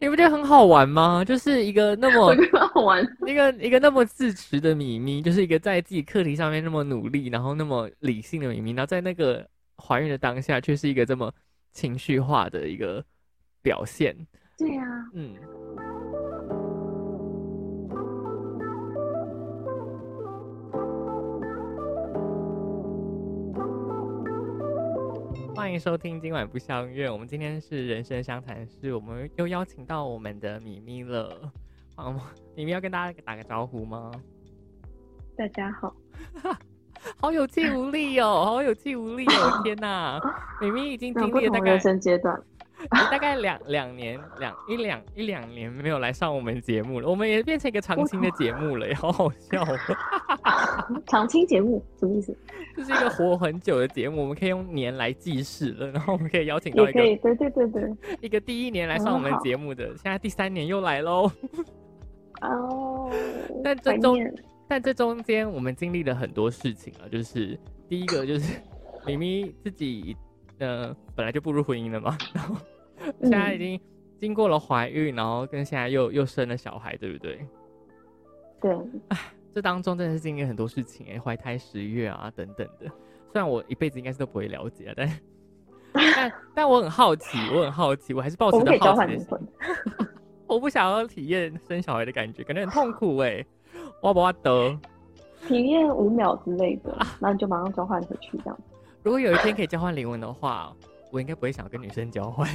你不觉得很好玩吗？就是一个那么好玩。一个一个那么自持的米咪，就是一个在自己课题上面那么努力，然后那么理性的米咪，然后在那个怀孕的当下，却是一个这么情绪化的一个表现。对呀、嗯，欢迎收听今晚不相约。我们今天是人生相谈室，我们又邀请到我们的米咪了。好，米咪要跟大家打个招呼吗？大家好，好有气无力哦，好有气无力哦！天哪，米咪已经经历了大概人生阶段，大概两两年两一两一两年没有来上我们节目了，我们也变成一个常青的节目了耶，好好笑哦！常青节目什么意思？这是一个活很久的节目，我们可以用年来计时了，然后我们可以邀请到一个对对对对。一个第一年来上我们节目的，现在第三年又来喽。哦，但这中但这中间我们经历了很多事情啊，就是第一个就是 咪咪自己呃本来就步入婚姻了嘛，然后 现在已经经过了怀孕，然后跟现在又又生了小孩，对不对？对，这当中真的是经历很多事情哎，怀胎十月啊等等的。虽然我一辈子应该是都不会了解啊，但 但但我很好奇，我很好奇，我还是抱持着我们可以交好奇的心。换灵魂。我不想要体验生小孩的感觉，感觉很痛苦哎。我不要得。体验五秒之类的，然后你就马上交换回去，这样如果有一天可以交换灵魂的话，我应该不会想要跟女生交换。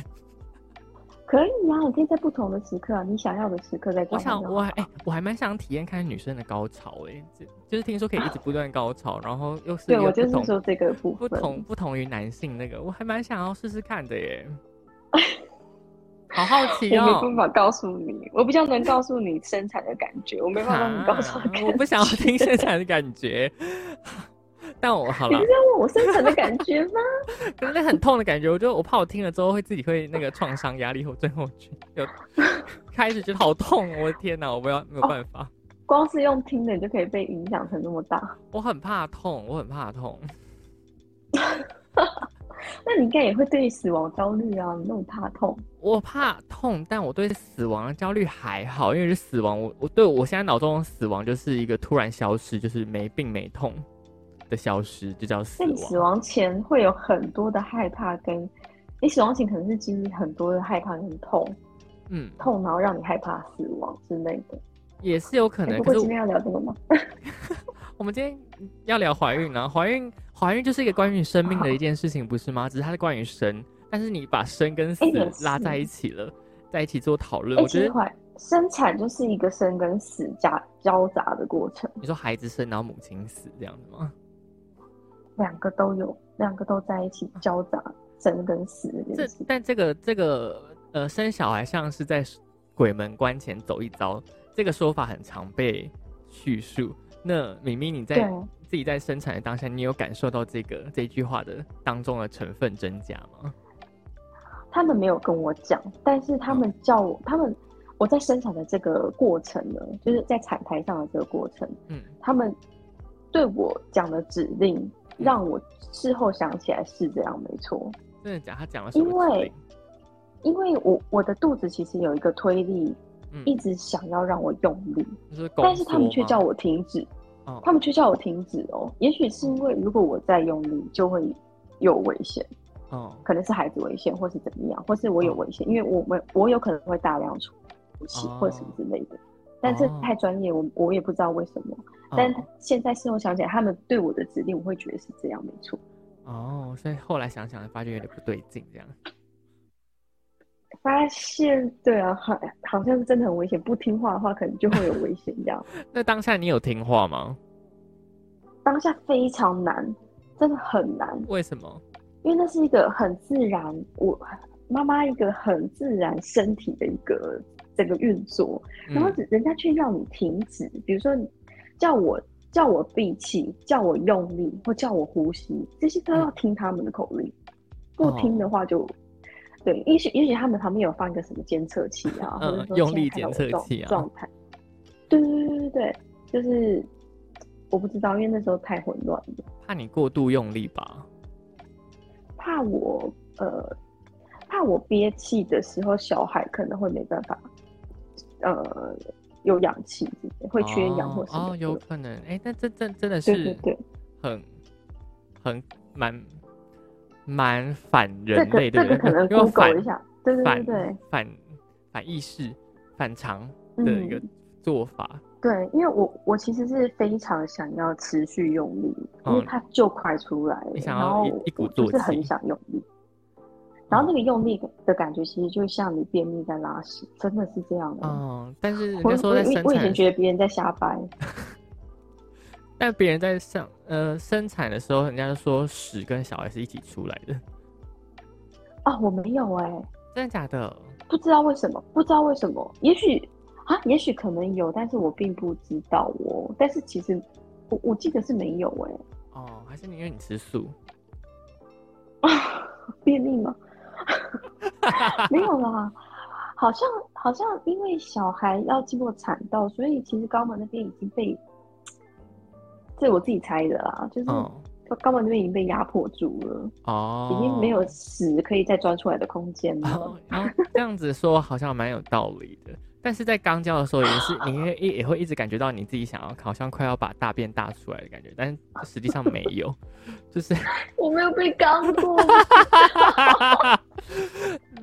可以啊。你可以在不同的时刻，你想要的时刻在我。想，我还哎、我还蛮想体验看女生的高潮哎、就就是听说可以一直不断高潮，然后又是对我就是说这个部分，不同不同于男性那个，我还蛮想要试试看的耶。好好奇我没哦、办法告诉你，我比较能告诉你生产的感觉，我没办法让你告诉啊我不想要听生产的感觉，但我好了你是，在问我深层的感觉吗？可是那很痛的感觉，我觉得我怕我听了之后会自己会那个创伤压力后症候群，有 开始觉得好痛，我的天哪，我不要没有办法，光是用听的，你就可以被影响成那么大，我很怕痛，我很怕痛。那你应该也会对死亡焦虑啊，你那么怕痛。我怕痛，但我对死亡的焦虑还好，因为是死亡，我我对我现在脑中的死亡就是一个突然消失，就是没病没痛的消失，就叫死在你亡。死亡前会有很多的害怕跟，你死亡前可能是经历很多的害怕跟痛，嗯，痛然后让你害怕死亡之类的。也是有可能。哎不过今天要聊这个吗？我们今天要聊怀孕啊，怀孕怀孕就是一个关于生命的一件事情，不是吗？只是它是关于生，但是你把生跟死拉在一起了，在一起做讨论，哎，我觉得怀生产就是一个生跟死夹交杂的过程，你说孩子生然后母亲死这样子吗？两个都有，两个都在一起交杂生跟死这这。但这个这个呃，生小孩像是在鬼门关前走一遭，这个说法很常被叙述。那明明，你在，自己在生产的当下，你有感受到这个这句话的当中的成分真假吗？他们没有跟我讲，但是他们叫我，他们我在生产的这个过程呢，就是在产台上的这个过程，嗯，他们对我讲的指令，让我事后想起来是这样，没错。真的假？他讲了什么因为？因为我我的肚子其实有一个推力，嗯一直想要让我用力，是但是他们却叫我停止，哦他们却叫我停止哦。也许是因为如果我再用力，就会有危险，哦可能是孩子危险，或是怎么样，或是我有哦危险，因为我们我有可能会大量出气哦或什么之类的。但这哦太专业，我我也不知道为什么。但哦现在事后想起来，他们对我的指令，我会觉得是这样，没错。哦，所以后来想想发觉有点不对劲，这样。发现对啊，好好像是真的很危险，不听话的话，可能就会有危险这样。那当下你有听话吗？当下非常难，真的很难，为什么？因为那是一个很自然，我妈妈一个很自然身体的一个这个运作，然后嗯人家却要你停止，比如说你叫我叫我闭气，叫我用力，或叫我呼吸，这些都要听他们的口令，不听的话就。对，也许也许他们旁边有放一个什么监测器啊，嗯或者说用力监测器啊状态。对对对对对，就是我不知道，因为那时候太混乱了。怕你过度用力吧？怕我呃，怕我憋气的时候，小孩可能会没办法，呃，有氧气，会缺氧或什么哦，的。有可能。哎、但这这真的是对对对，很很蛮蛮反人类，对不对？个这个可能因为 Google 反一下，对对对反对反反意识、反常的一个嗯做法。对，因为我我其实是非常想要持续用力，因为嗯它就快出来了，你想然后要一一鼓作气是很想用力。然后那个用力的感觉，其实就像你便秘在拉屎，真的是这样的。嗯，但是人我家说我以我以前觉得别人在瞎掰，但别人在上呃生产的时候，人家就说屎跟小孩是一起出来的，啊，我没有哎、真的假的？不知道为什么，不知道为什么，也许啊，也许可能有，但是我并不知道哦。但是其实我我记得是没有哎、哦，还是因为你吃素？便秘吗？没有啦，好像好像因为小孩要经过产道，所以其实肛门那边已经被，这我自己猜的啦，就是嗯，肛门那边已经被压迫住了，哦，已经没有屎可以再钻出来的空间了。哦，然后这样子说好像蛮有道理的，但是在肛交的时候也是，你会也也会一直感觉到你自己想要好像快要把大便大出来的感觉，但是实际上没有，就是。我没有被肛过，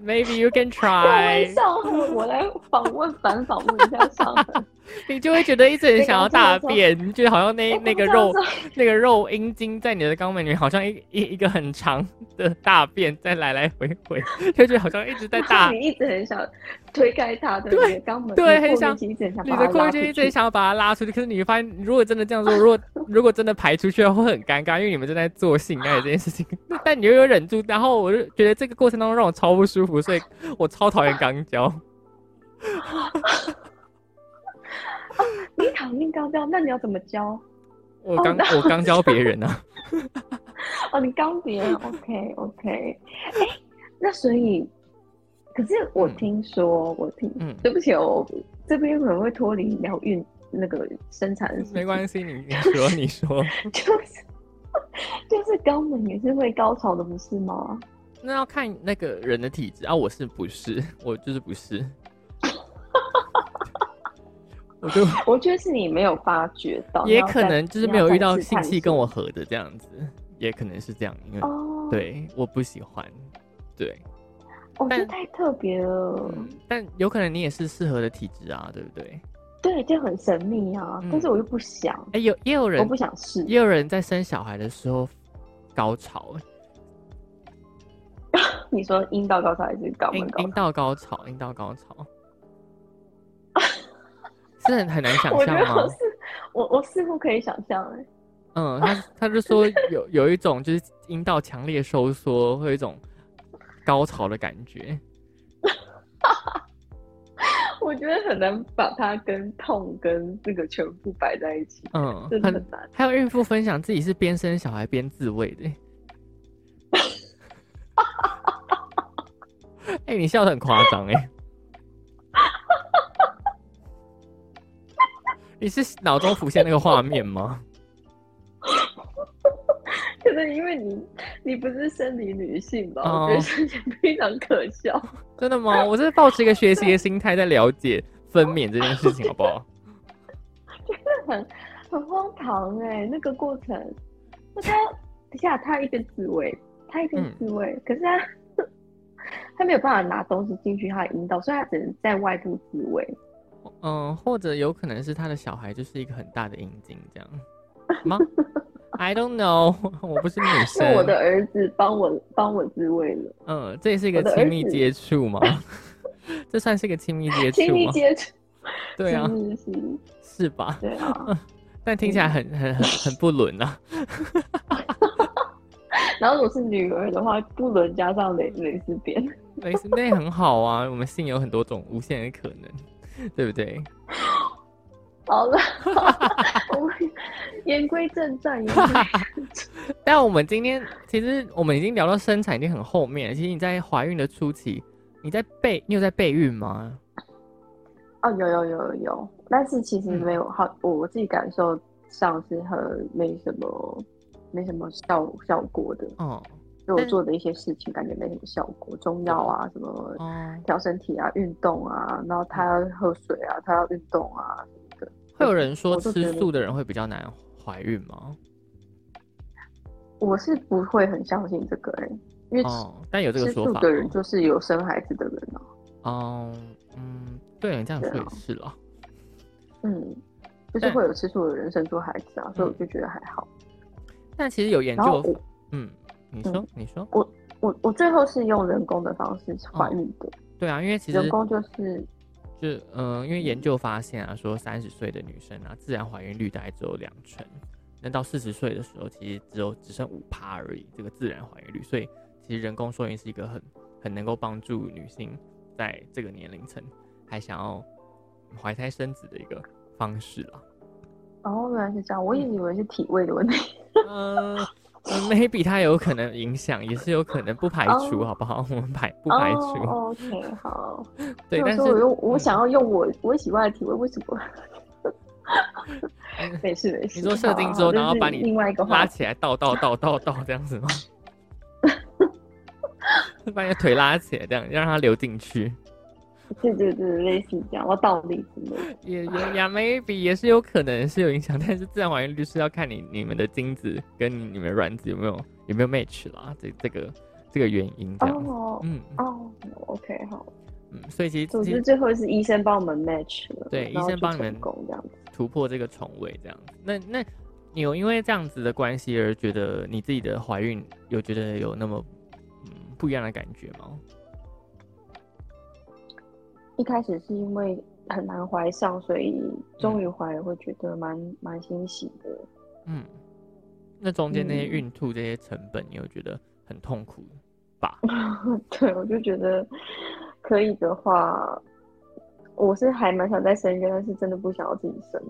maybe you can 各位 try，上颌，我来访问反访问一下上颌。你就会觉得一直很想要大便，你觉得好像那那个肉那个肉阴茎在你的肛门里面，好像一一一个很长的大便在来来回回，就觉得好像一直在 大你一直很想推开它的那个肛门，对很想你的括约肌一。直想要把它拉出去，可是你会发现，如果真的这样做，如果 如果真的排出去的话，会很尴尬，因为你们正在做性爱这件事情，但你又有忍住，然后我就觉得这个过程当中让我超不舒服，所以我超讨厌肛交。你讨厌肛交，那你要怎么教？我刚我刚教别人啊，哦，你刚别人，OK OK，哎、那所以，可是我嗯听说，我听，嗯对不起哦，我这边可能会脱离聊孕那个生产的事情没关系，你你说你说，就是就是肛门也是会高潮的，不是吗？那要看那个人的体质啊，我是不是？我就是不是。我就 我觉得是你没有发觉到，也可能就是没有遇到性气跟我合的这样子，也可能是这样，因为、哦，，对我不喜欢，对，我觉得太特别了，嗯，但有可能你也是适合的体质啊，对不对？对，就很神秘啊，嗯但是我又不想，哎、有也有我人不想试，也有人在生小孩的时候高潮、哎 你说阴道高潮还是肛门高潮？阴道高潮，阴道高潮，是很很难想象吗？我是我我似乎可以想象哎、嗯，他他就说有有一种就是阴道强烈收缩，会有一种高潮的感觉。我觉得很难把它跟痛跟这个全部摆在一起，嗯，很真的很难。还有孕妇分享自己是边生小孩边自慰的。哎、你笑得很夸张哎！你是脑中浮现那个画面吗？可能因为你你不是生理女性吧，哦我觉得这点非常可笑。真的吗？我是抱持一个学习的心态在了解分娩这件事情，好不好？真的很很荒唐哎、那个过程，那他等一下他一个自慰，他一边嗯自慰，可是他他没有办法拿东西进去他的阴道，所以他只能在外部自慰。嗯，或者有可能是他的小孩就是一个很大的阴茎，这样吗？I don't know，我不是女生。是我的儿子帮我帮我自慰了，嗯，这也是一 个亲密接触吗？这算是一个亲密接亲密触 吗？接触，对啊，是吧？对啊。但听起来很很很很不伦啊。然后如果是女儿的话，不伦加上蕾蕾丝边，蕾丝，那也很好啊。我们性有很多种无限的可能，对不对？好了，我们言归正传，言归正传。但我们今天其实我们已经聊到生产已经很后面了。其实你在怀孕的初期，你在备，你有在备孕吗？哦，有有有有有，但是其实没有好，我我自己感受上是很没什么没什么效效果的。哦，就我做的一些事情感觉没什么效果，中药啊什么哦，调身体啊、运动啊，然后他要喝水啊，他要运动啊什么的。会有人说吃素的人会比较难怀孕吗？我是不会很相信这个哎、因为哦，但有这个说法素的人哦就是有生孩子的人啊。哦，嗯，对你这样说也对啊是了。嗯，就是会有吃素的人生出孩子啊，所以我嗯就觉得还好。但其实有研究，嗯，你说，你说，我我我最后是用人工的方式怀孕的，对啊，因为其实人工就是就嗯、呃因为研究发现啊，说三十岁的女生啊，自然怀孕率大概只有两成，那到四十岁的时候，其实只有只剩五趴而已，这个自然怀孕率。所以其实人工受孕是一个很很能够帮助女性在这个年龄层还想要怀胎生子的一个方式啦。哦，原来是这样，我一直以为是体位的问题。嗯呃 maybe 它有可能影响，也是有可能不排除，哦好不好？我们排不排除？哦、OK，好。对，但是我用我嗯想要用我我喜欢的体位，为什么？嗯没事没事。你说设定之后，然后把你另外一个话，拉起来，倒倒倒倒倒这样子吗？把你的腿拉起来，这样让它流进去，对对对，类似这样，我倒立之类的。也也也 maybe 也是有可能是有影响，但是自然怀孕率是要看你你们的精子跟你们的卵子有没有有没有 match 啦，这这个这个原因这样，哦嗯哦，OK，好。嗯，所以其实总之最后是医生帮我们 match 了，对医生帮你们成功这样子。突破这个重围这样子。那那你有因为这样子的关系而觉得你自己的怀孕有觉得有那么嗯不一样的感觉吗？一开始是因为很难怀上，所以终于怀了，会觉得蛮蛮欣喜的。嗯，那中间那些嗯孕吐这些成本，你有觉得很痛苦吧？对，我就觉得可以的话，我是还蛮想再生一个，但是真的不想要自己生。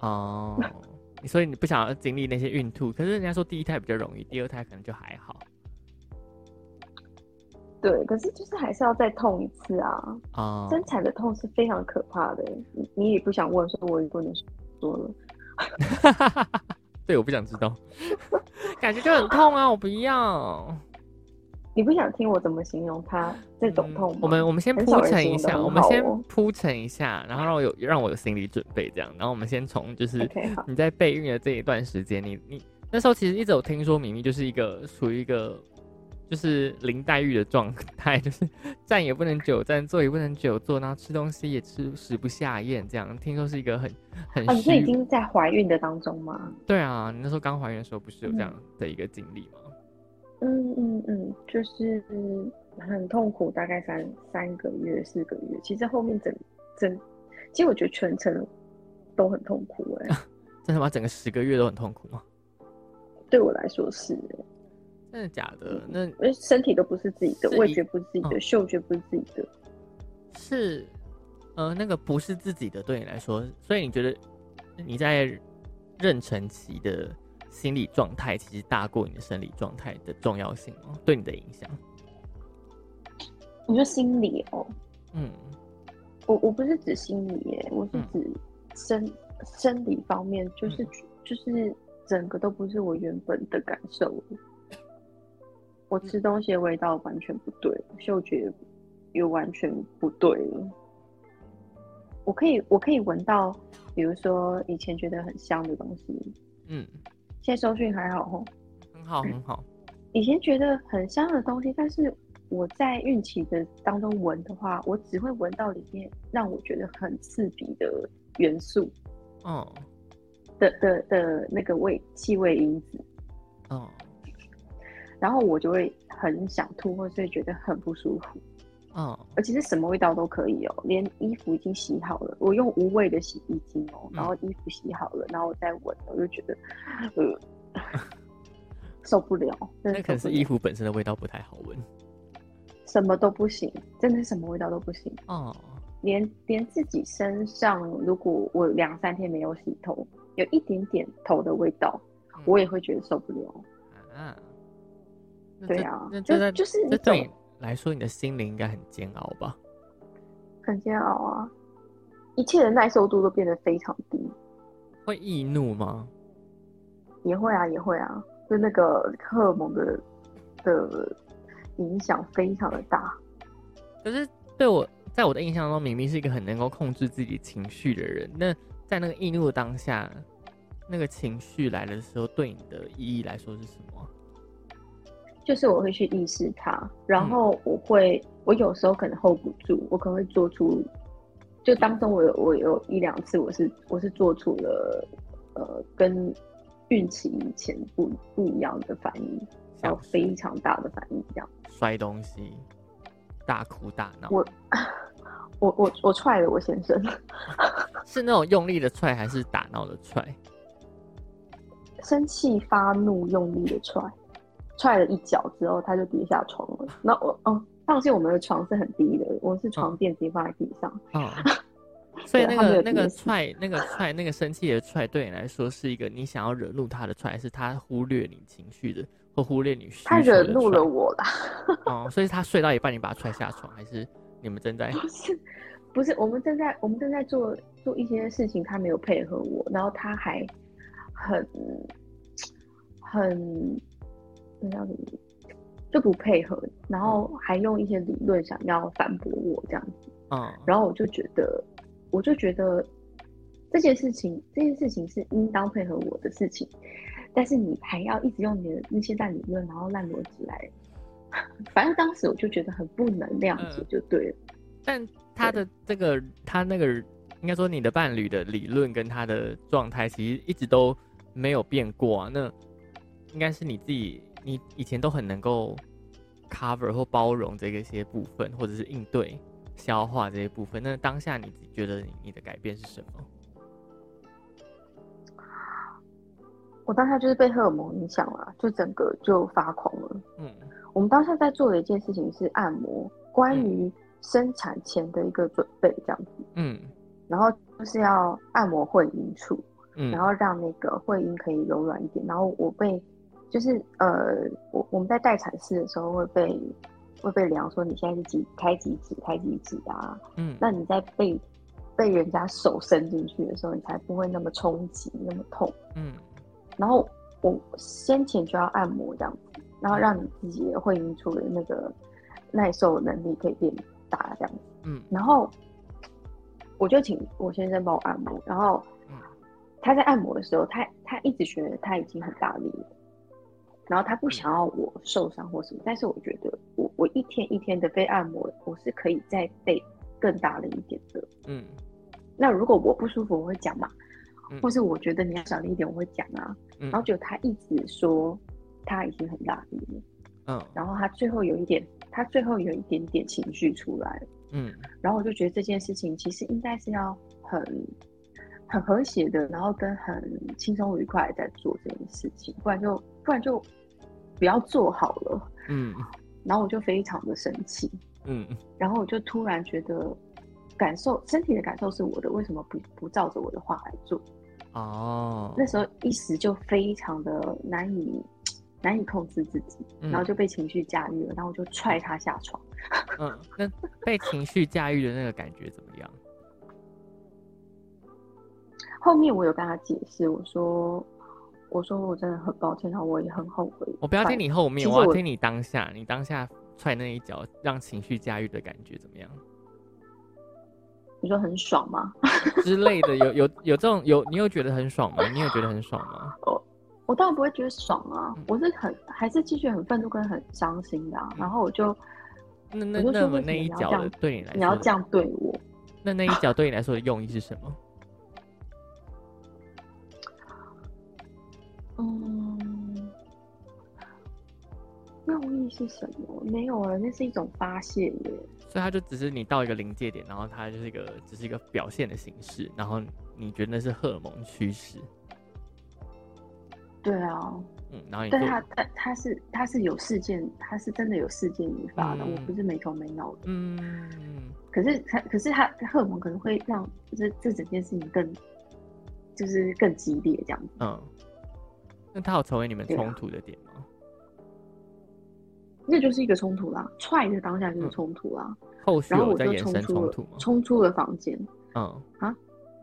哦，你所以你不想要经历那些孕吐，可是人家说第一胎比较容易，第二胎可能就还好对，可是就是还是要再痛一次啊！啊。生产的痛是非常可怕的，你你也不想问，所以我也不能说了。对，我不想知道，感觉就很痛啊，我不要。你不想听我怎么形容它这种痛吗？嗯我们我们先铺陈一下，我们先铺陈一下，然后让我有让我有心理准备，这样，然后我们先从就是。你在备孕的这一段时间，你你那时候其实一直有听说明明就是一个属于一个就是林黛玉的状态，就是站也不能久站，坐也不能久坐，然后吃东西也吃食不下咽，这样听说是一个很很啊，你是已。经在怀孕的当中吗？对啊，你那时候刚怀孕的时候不是有这样的一个经历吗？嗯嗯嗯，就是很痛苦，大概三三个月、四个月。其实后面整整，其实我觉得全程都很痛苦哎、真的吗？整个十个月都很痛苦吗？对我来说是、欸，真的假的？那身体都不是自己的，味觉不是自己的，嗯嗅觉不是自己的。是呃那个不是自己的，对你来说，所以你觉得你在妊娠期的心理状态其实大过你的生理状态的重要性吗？对你的影响？你说心理哦，嗯我我不是指心理耶，我是嗯指生、生理方面，就是、嗯就是整个都不是我原本的感受。我吃东西的味道完全不对，嗅觉也完全不对了。我可以我可以闻到，比如说以前觉得很香的东西，嗯，现在收讯还好吼。很好很好。以前觉得很香的东西，但是我在孕期的当中闻的话，我只会闻到里面让我觉得很刺鼻的元素哦的的的那个味气味因子，哦然后我就会很想吐，或是会觉得很不舒服。哦，而且是什么味道都可以哦，连衣服已经洗好了，我用无味的洗衣精哦，然后衣服洗好了，然后我再闻，我就觉得呃 受不了，那可能是衣服本身的味道不太好闻。什么都不行，真的是什么味道都不行。哦连连自己身上，如果我两三天没有洗头，有一点点头的味道，嗯我也会觉得受不了。对啊那就就是这种来说，你的心灵应该很煎熬吧？很煎熬啊，一切的耐受度都变得非常低。会易怒吗？也会啊，也会啊，就那个荷尔蒙的的影响非常的大。可是对我，在我的印象中，明明是一个很能够控制自己情绪的人。那在那个易怒的当下，那个情绪来的时候，对你的意义来说是什么？就是我会去意识它，然后我会，我有时候可能 hold 不住，我可能会做出，就当中我有我有一两次，我是我是做出了呃跟孕期以前不不一样的反应，有非常大的反应，这样摔东西，大哭大闹。我我我我踹了我先生，是那种用力的踹还是打闹的踹？生气发怒用力的踹。踹了一脚之后，他就跌下床了。那我哦，放心，我们的床是很低的，我是床垫直接放在地上。哦，所以那个那个踹，那个踹，那个生气的踹，对你来说是一个你想要惹怒他的踹，还是他忽略你情绪的，或忽略你需他惹怒了我啦。哦，所以他睡到一半，你把他踹下床，还是你们正在？不是，不是，我们正在我们正在做做一些事情，他没有配合我，然后他还很很。那叫什么？就不配合，然后还用一些理论想要反驳我这样子。嗯，然后我就觉得，我就觉得这件事情，这件事情是应当配合我的事情，但是你还要一直用你的那些烂理论，然后烂逻辑来，反正当时我就觉得很不能谅解，就对了。但他的这个，他那个应该说你的伴侣的理论跟他的状态，其实一直都没有变过啊。那应该是你自己。你以前都很能够 cover 或包容这个些部分，或者是应对、消化这些部分。那当下你觉得你的改变是什么？我当下就是被荷尔蒙影响了，就整个就发狂了。嗯，我们当下在做的一件事情是按摩，关于生产前的一个准备，这样子。嗯，然后就是要按摩会阴处，嗯，然后让那个会阴可以柔软一点。然后我被。就是呃，我我们在待产室的时候会被会被量说你现在是几开几指开几指啊？嗯，那你在被被人家手伸进去的时候，你才不会那么冲击那么痛。嗯，然后我先前就要按摩这样子，然后让你自己的会阴处的那个耐受能力可以变大这样子。嗯，然后我就请我先生帮我按摩，然后他在按摩的时候，他他一直觉得他已经很大力了。然后他不想要我受伤或什么，但是我觉得我我一天一天的被按摩，我是可以再被更大了一点的。嗯，那如果我不舒服，我会讲嘛，或是我觉得你要小力一点，我会讲啊。然后就他一直说他已经很大力了，嗯，然后他最后有一点，他最后有一点点情绪出来，嗯，然后我就觉得这件事情其实应该是要很很和谐的，然后跟很轻松愉快在做这件事情，不然就不然就。不要做好了，嗯，然后我就非常的生气，嗯，然后我就突然觉得，感受身体的感受是我的，为什么不不照着我的话来做？哦，那时候一时就非常的难以难以控制自己，然后就被情绪驾驭了，然后我就踹他下床。嗯，那被情绪驾驭的那个感觉怎么样？后面我有跟他解释，我说。我说我真的很抱歉，然后我也很后悔。我不要听你后面，我要听你当下。你当下踹那一脚，让情绪驾驭的感觉怎么样？你说很爽吗？之类的，有有 有这种有，你有觉得很爽吗？你有觉得很爽吗？我我当然不会觉得爽啊，我是很还是继续很愤怒跟很伤心的。然后我就那那那么那一脚对你来说，你要这样对我，那那一脚对你来说的用意是什么？用意是什么？没有啊，那是一种发泄耶。所以他就只是你到一个临界点，然后他就是一个只是一个表现的形式，然后你觉得那是荷尔蒙驱使？对啊，嗯，然后但他他他是他是有事件，他是真的有事件引发的，我不是没头没脑的。嗯，可是他可是他荷尔蒙可能会让这这整件事情更就是更激烈这样子。嗯。那他有成为你们冲突的点吗？那就是一个冲突啦，踹的当下就是冲突啦。后续有在延伸冲突吗？冲出了房间，嗯啊，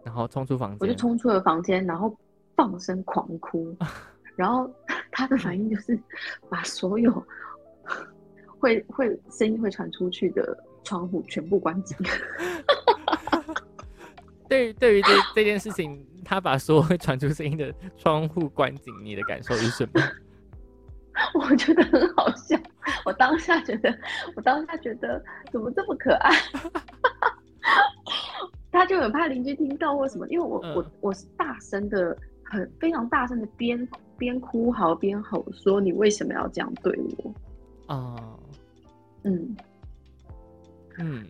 然后冲出房间，我就冲出了房间，然后放声狂哭，然后他的反应就是把所有会会声音会传出去的窗户全部关紧。对于对于这这件事情，他把所有会传出声音的窗户关紧，你的感受是什么？我觉得很好笑，我当下觉得，我当下觉得怎么这么可爱？他就很怕邻居听到或什么，因为我我我是大声的，很非常大声的边边哭嚎边吼说：“你为什么要这样对我？”啊，嗯嗯，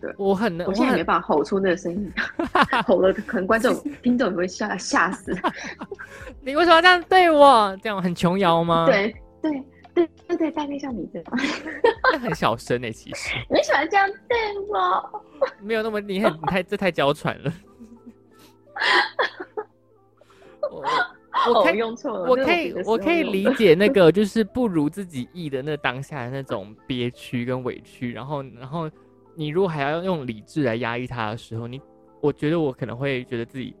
对我很，我现在没办法吼出那个声音，吼了可能观众 听众也会吓吓死。你为什么要这样对我？这样很琼瑶吗？对对对对对，大概像你这样，很小声诶，其实。你喜欢这样对我？没有那么你很你太这太娇喘了。我我可以用错了，我可以我可以理解那个就是不如自己意的那当下的那种憋屈跟委屈，然后然后你如果还要用理智来压抑他的时候，你我觉得我可能会觉得自己。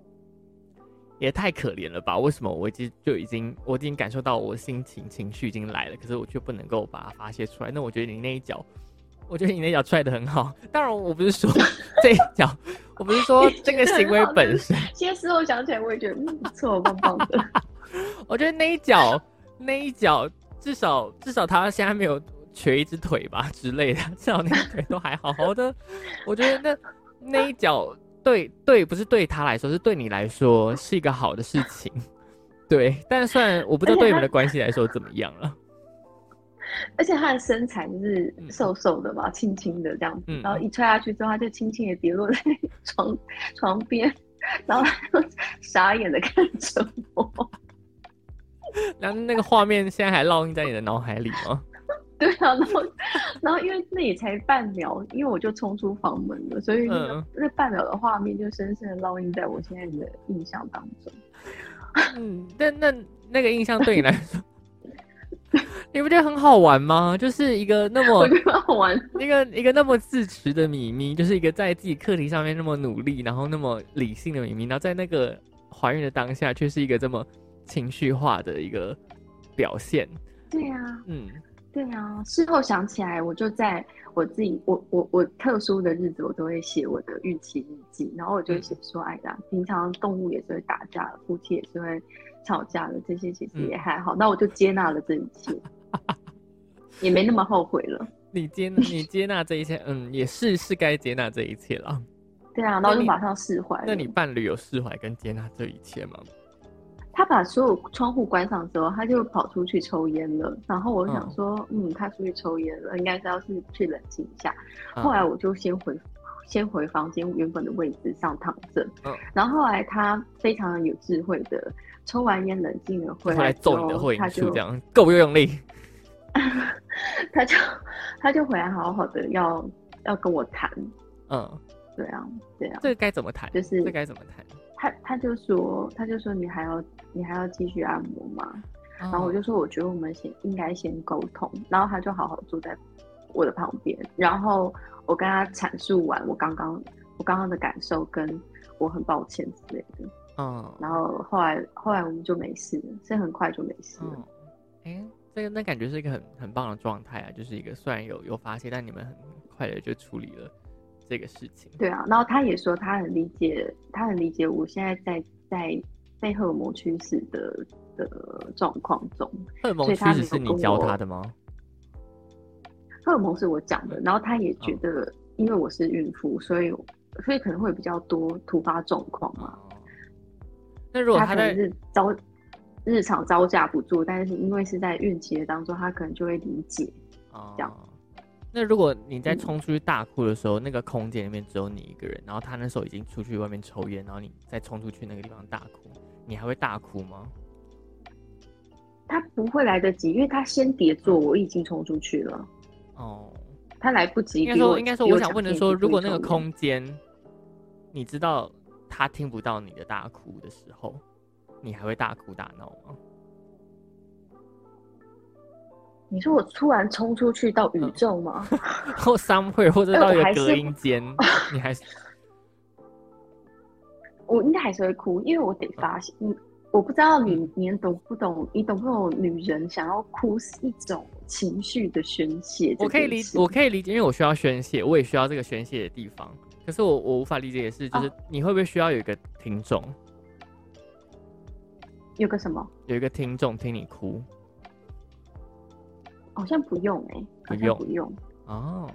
也太可怜了吧？为什么我已经就已经我已经感受到我心情情绪已经来了，可是我却不能够把它发泄出来？那我觉得你那一脚，我觉得你那脚踹的很好。当然，我不是说 这一脚，我不是说这个行为本身。现在事后想起来，我也觉得不错，棒棒的。我觉得那一脚，那一脚至少至少他现在没有瘸一只腿吧之类的，至少那个腿都还好好的。我觉得那那一脚。对对，不是对他来说，是对你来说是一个好的事情。对，但虽然我不知道对你们的关系来说怎么样了。而且他的身材就是瘦瘦的嘛，轻轻的这样子，然后一踹下去之后，他就轻轻的跌落在 床床边，然后傻眼的看着我。然后那个画面现在还烙印在你的脑海里吗？对啊，然后，然后因为那也才半秒，因为我就冲出房门了，所以那那半秒的画面就深深的烙印在我现在的印象当中。嗯，但那那个印象对你来说，你不觉得很好玩吗？就是一个那么好玩，一个一个那么自持的米咪，就是一个在自己课题上面那么努力，然后那么理性的米咪，然后在那个怀孕的当下，却是一个这么情绪化的一个表现。对呀，嗯。对啊，事后想起来，我就在我自己我我我特殊的日子，我都会写我的孕期日记，然后我就会写说，哎呀，平常动物也是会打架的，夫妻也是会吵架的，这些其实也还好，那我就接纳了这一切，也没那么后悔了。你接你接纳这一切，嗯，也是是该接纳这一切了。对啊，然后就马上释怀。那你伴侣有释怀跟接纳这一切吗？他把所有窗户关上之后，他就跑出去抽烟了。然后我想说，嗯，他出去抽烟了，应该是要是去冷静一下。后来我就先回，先回房间原本的位置上躺着。嗯。然后后来他非常有智慧的抽完烟冷静了回来揍你的会，他就这样够不用力。他就他就回来好好的要要跟我谈。嗯，对啊，对啊。这个该怎么谈？就是这该怎么谈？他他就说，他就说你还要你还要继续按摩吗？然后我就说，我觉得我们先应该先沟通。然后他就好好坐在我的旁边，然后我跟他阐述完我刚刚我刚刚的感受，跟我很抱歉之类的。嗯。然后后来后来我们就没事了，所以很快就没事了。哎，这个那感觉是一个很很棒的状态啊，就是一个虽然有有发泄，但你们很快的就处理了。这个事情对啊，然后他也说他很理解，他很理解我现在在在被荷尔蒙驱使的的状况中。荷尔蒙驱使是你教他的吗？荷尔蒙是我讲的，然后他也觉得，因为我是孕妇，所以所以可能会比较多突发状况嘛。那如果他在是招日常招架不住，但是因为是在孕期的当中，他可能就会理解这样。那如果你在冲出去大哭的时候，那个空间里面只有你一个人，然后他那时候已经出去外面抽烟，然后你再冲出去那个地方大哭，你还会大哭吗？他不会来得及，因为他先叠坐，我已经冲出去了。哦，他来不及。应该说，应该说，我想问的说，如果那个空间，你知道他听不到你的大哭的时候，你还会大哭大闹吗？你说我突然冲出去到宇宙吗？或 somewhere，或者到一个隔音间，你还是 我应该还是会哭，因为我得发现，嗯，我不知道你你懂不懂，你懂不懂女人想要哭是一种情绪的宣泄。我可以理，我可以理解，因为我需要宣泄，我也需要这个宣泄的地方。可是我我无法理解的是，就是你会不会需要有一个听众？有个什么？有一个听众听你哭？好像不用哎，不用不用哦。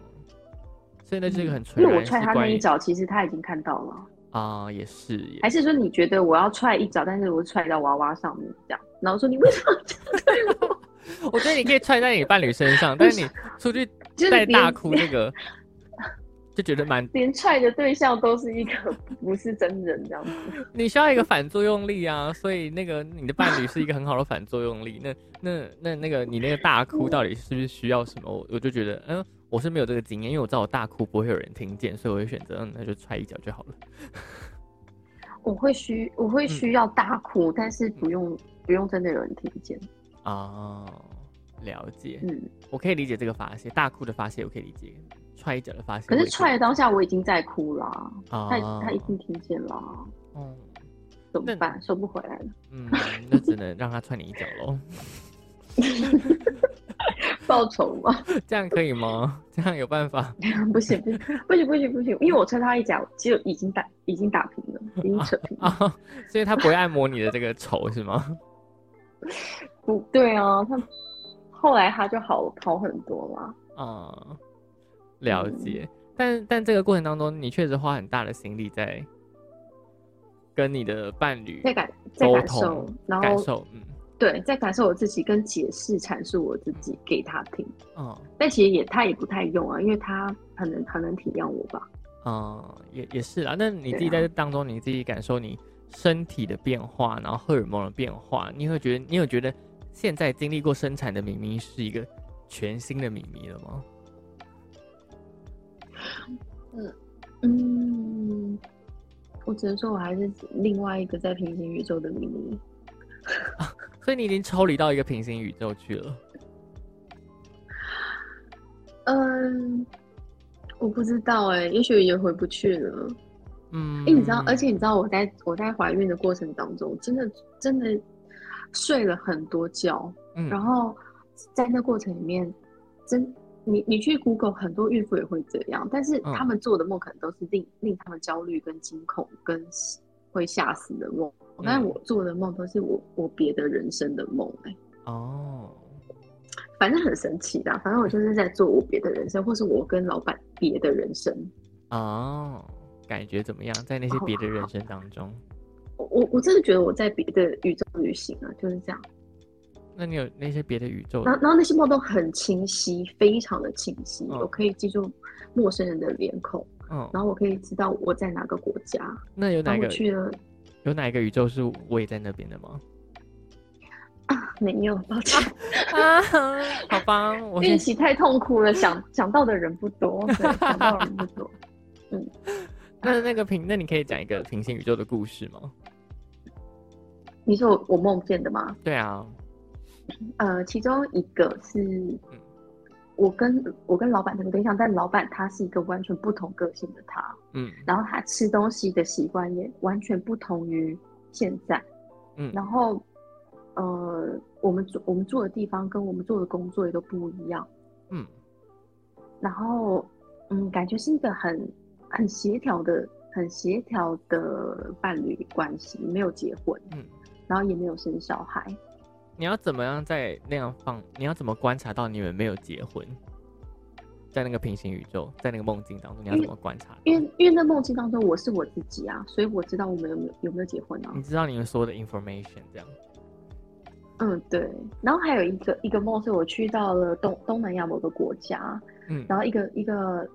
所以那是一个很纯，因为我踹他那一脚，其实他已经看到了啊，也是。还是说你觉得我要踹一脚，但是我踹到娃娃上面这样？然后说你为什么这样对我？我觉得你可以踹在你伴侣身上，但是你出去带大哭那个，就觉得蛮连踹的对象都是一个不是真人这样子。你需要一个反作用力啊，所以那个你的伴侣是一个很好的反作用力。那那那那个你那个大哭到底是不是需要什么？我我就觉得，嗯，我是没有这个经验，因为我知道我大哭不会有人听见，所以我会选择，嗯，那就踹一脚就好了。我会需我会需要大哭，但是不用不用真的有人听见。哦，了解。嗯，我可以理解这个发泄，大哭的发泄我可以理解，踹一脚的发现。可是踹的当下我已经在哭了，他他一定听见了。嗯，怎么办？收不回来了。嗯，那只能让他踹你一脚喽。报仇吗？这样可以吗？这样有办法？不行不行不行不行不行，因为我踹他一脚，就已经打已经打平了，已经扯平了。所以他不会按摩你的这个仇是吗？不对啊，他后来他就好好很多了。啊，了解。但但这个过程当中，你确实花很大的心力在跟你的伴侣在感在感受，然后感受，嗯。对，在感受我自己，跟解释阐述我自己给他听。嗯，但其实也他也不太用啊，因为他很能很能体谅我吧。嗯，也也是啊。那你自己在这当中，你自己感受你身体的变化，然后荷尔蒙的变化，你会觉得你有觉得现在经历过生产的咪咪是一个全新的咪咪了吗？嗯嗯，我只能说我还是另外一个在平行宇宙的咪咪。所以你已经抽离到一个平行宇宙去了。嗯，我不知道哎，也许也回不去了。嗯，哎，你知道，而且你知道，我在我在怀孕的过程当中，真的真的睡了很多觉。嗯，然后在那过程里面，真你你去 Google 很多孕妇也会这样，但是他们做的梦可能都是令令他们焦虑、跟惊恐、跟会吓死的梦。但是我做的梦都是我我别的人生的梦哎哦，反正很神奇的，反正我就是在做我别的人生，或是我跟老板别的人生。哦，感觉怎么样？在那些别的人生。当中，我我我真的觉得我在别的宇宙旅行啊，就是这样。那你有那些别的宇宙？然后然后那些梦都很清晰，非常的清晰，我可以记住陌生人的脸孔，嗯，然后我可以知道我在哪个国家，那有哪个去了？有哪一个宇宙是我也在那边的吗？啊，没有，抱歉啊，好吧，我运气太痛苦了，想想到的人不多，想到的人不多。嗯，那那个平，那你可以讲一个平行宇宙的故事吗？你说我我梦见的吗？对啊，呃，其中一个是。我跟我跟老板这个对象，但老板他是一个完全不同个性的他，嗯，然后他吃东西的习惯也完全不同于现在，嗯，然后，呃，我们住我们住的地方跟我们做的工作也都不一样，嗯，然后，嗯，感觉是一个很很协调的、很协调的伴侣关系，没有结婚，嗯，然后也没有生小孩。你要怎么样在那样放？你要怎么观察到你们没有结婚？在那个平行宇宙，在那个梦境当中，你要怎么观察？因为因为在梦境当中，我是我自己啊，所以我知道我们有没有有没有结婚啊？你知道你们所有的 information 这样？嗯，对。然后还有一个一个梦是我去到了东东南亚某个国家，嗯，然后一个一个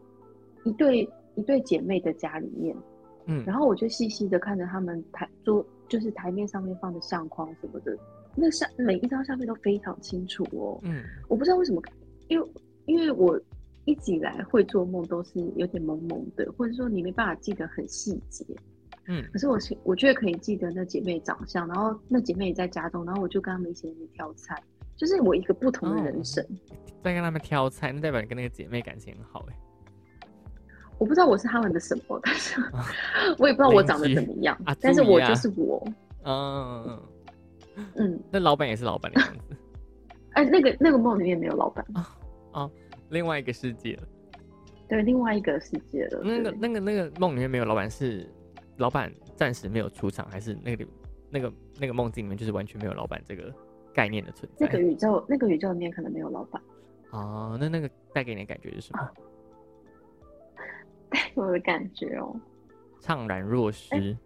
一对一对姐妹的家里面，嗯，然后我就细细的看着他们台桌，就是台面上面放的相框什么的。那相每一张相片都非常清楚哦。嗯，我不知道为什么，因为因为我一直以来会做梦都是有点懵懵的，或者说你没办法记得很细节。嗯，可是我我觉得可以记得那姐妹长相，然后那姐妹也在家中，然后我就跟他们一起挑菜，就是我一个不同的人生。在跟他们挑菜，那代表你跟那个姐妹感情很好哎。我不知道我是他们的什么，但是我也不知道我长得怎么样，但是我就是我。嗯。嗯，那老板也是老板的样子，哎，那个那个梦里面没有老板啊哦，另外一个世界了。对，另外一个世界了。那个那个那个梦里面没有老板，是老板暂时没有出场，还是那个那个那个梦境里面就是完全没有老板这个概念的存在？那个宇宙那个宇宙里面可能没有老板。哦，那那个带给你的感觉是什么？带给我的感觉哦，怅然若失。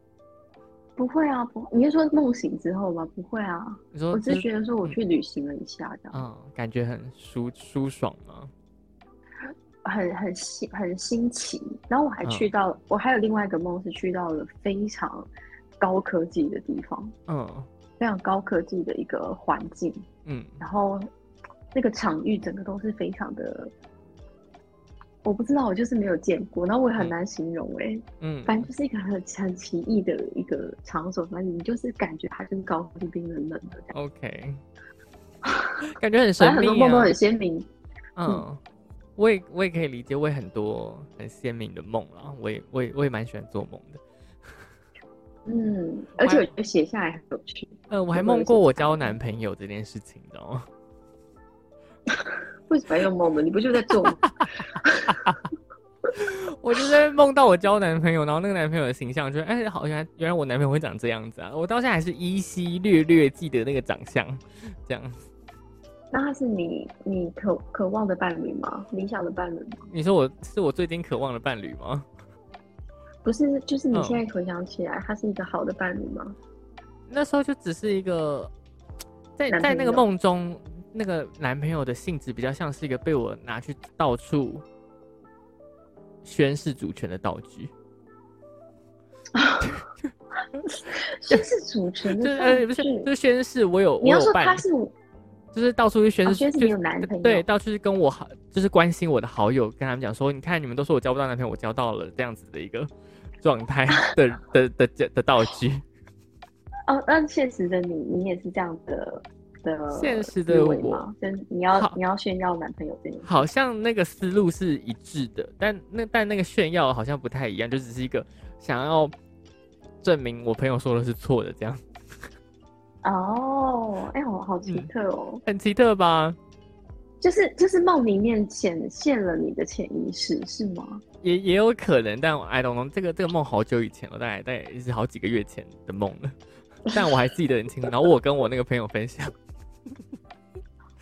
不会啊，不，你是说梦醒之后吗？不会啊，你说，我只是觉得说我去旅行了一下，这样，嗯，感觉很舒舒爽吗？很很新很新奇。然后我还去到，我还有另外一个梦是去到了非常高科技的地方，嗯，非常高科技的一个环境，嗯，然后那个场域整个都是非常的。我不知道，我就是没有见过，然后我也很难形容哎，嗯，反正就是一个很很奇异的一个场所，反正你就是感觉它就是高冰冰冷冷的。OK，感觉很神秘啊。很多梦都很鲜明。嗯，我也我也可以理解，我也很多很鲜明的梦了，我也我也我也蛮喜欢做梦的。嗯，而且我觉得写下来很有趣。呃，我还梦过我交男朋友这件事情，你知道吗？为什么要梦呢？你不就在做梦？我就在梦到我交男朋友，然后那个男朋友的形象，就哎，好像原来我男朋友会长这样子啊！我到现在还是依稀略略记得那个长相，这样。那他是你你渴渴望的伴侣吗？理想的伴侣吗？你说我是我最近渴望的伴侣吗？不是，就是你现在回想起来，他是一个好的伴侣吗？那时候就只是一个在在那个梦中。那个男朋友的性质比较像是一个被我拿去到处宣誓主权的道具，宣誓主权就是呃不是就是宣誓我有你要说他是就是到处去宣示你有男朋友对到处去跟我好就是关心我的好友跟他们讲说你看你们都说我交不到男朋友我交到了这样子的一个状态 的的的的道具哦那现实的你你也是这样的。现实的我，跟你要你要炫耀男朋友这件事，好像那个思路是一致的，但那但那个炫耀好像不太一样，就只是一个想要证明我朋友说的是错的这样。哦，哎，我好奇特哦，很奇特吧？就是就是梦里面显现了你的潜意识是吗？也也有可能，但 I don't know，这个这个梦好久以前了，大概大概也是好几个月前的梦了，但我还记得很清楚。然后我跟我那个朋友分享。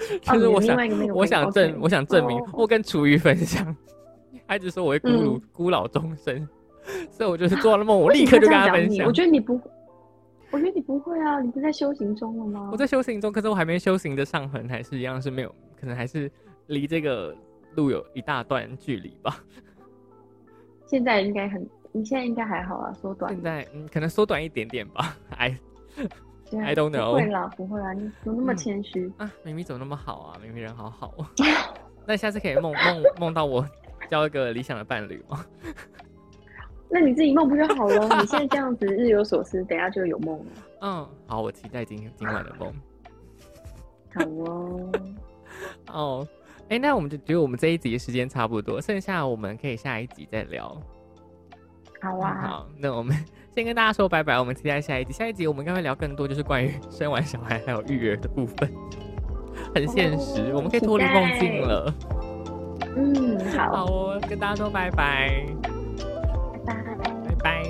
就是我想，我想证，我想证明，我跟楚瑜分享，孩子说我会孤老孤老终生，所以我就是做了梦，我立刻就跟他分享。我觉得你不，我觉得你不会啊，你不在修行中了吗？我在修行中，可是我还没修行的上痕，还是一样是没有，可能还是离这个路有一大段距离吧。现在应该很，你现在应该还好啊，缩短。现在嗯，可能缩短一点点吧，哎。I don't know。不会啦，不会啦，你怎么那么谦虚啊？明明怎么那么好啊？明明人好好哦。那下次可以梦梦梦到我交一个理想的伴侣吗？那你自己梦不就好了？你现在这样子日有所思，等下就有梦了。嗯，好，我期待今今晚的梦。好哦。哦，哎，那我们就觉得我们这一集的时间差不多，剩下我们可以下一集再聊。好啊。好，那我们。先跟大家说拜拜，我们期待下一集。下一集我们应该会聊更多，就是关于生完小孩还有育儿的部分，很现实。我们可以脱离梦境了。嗯，好，好哦，跟大家说拜拜。拜拜，拜拜。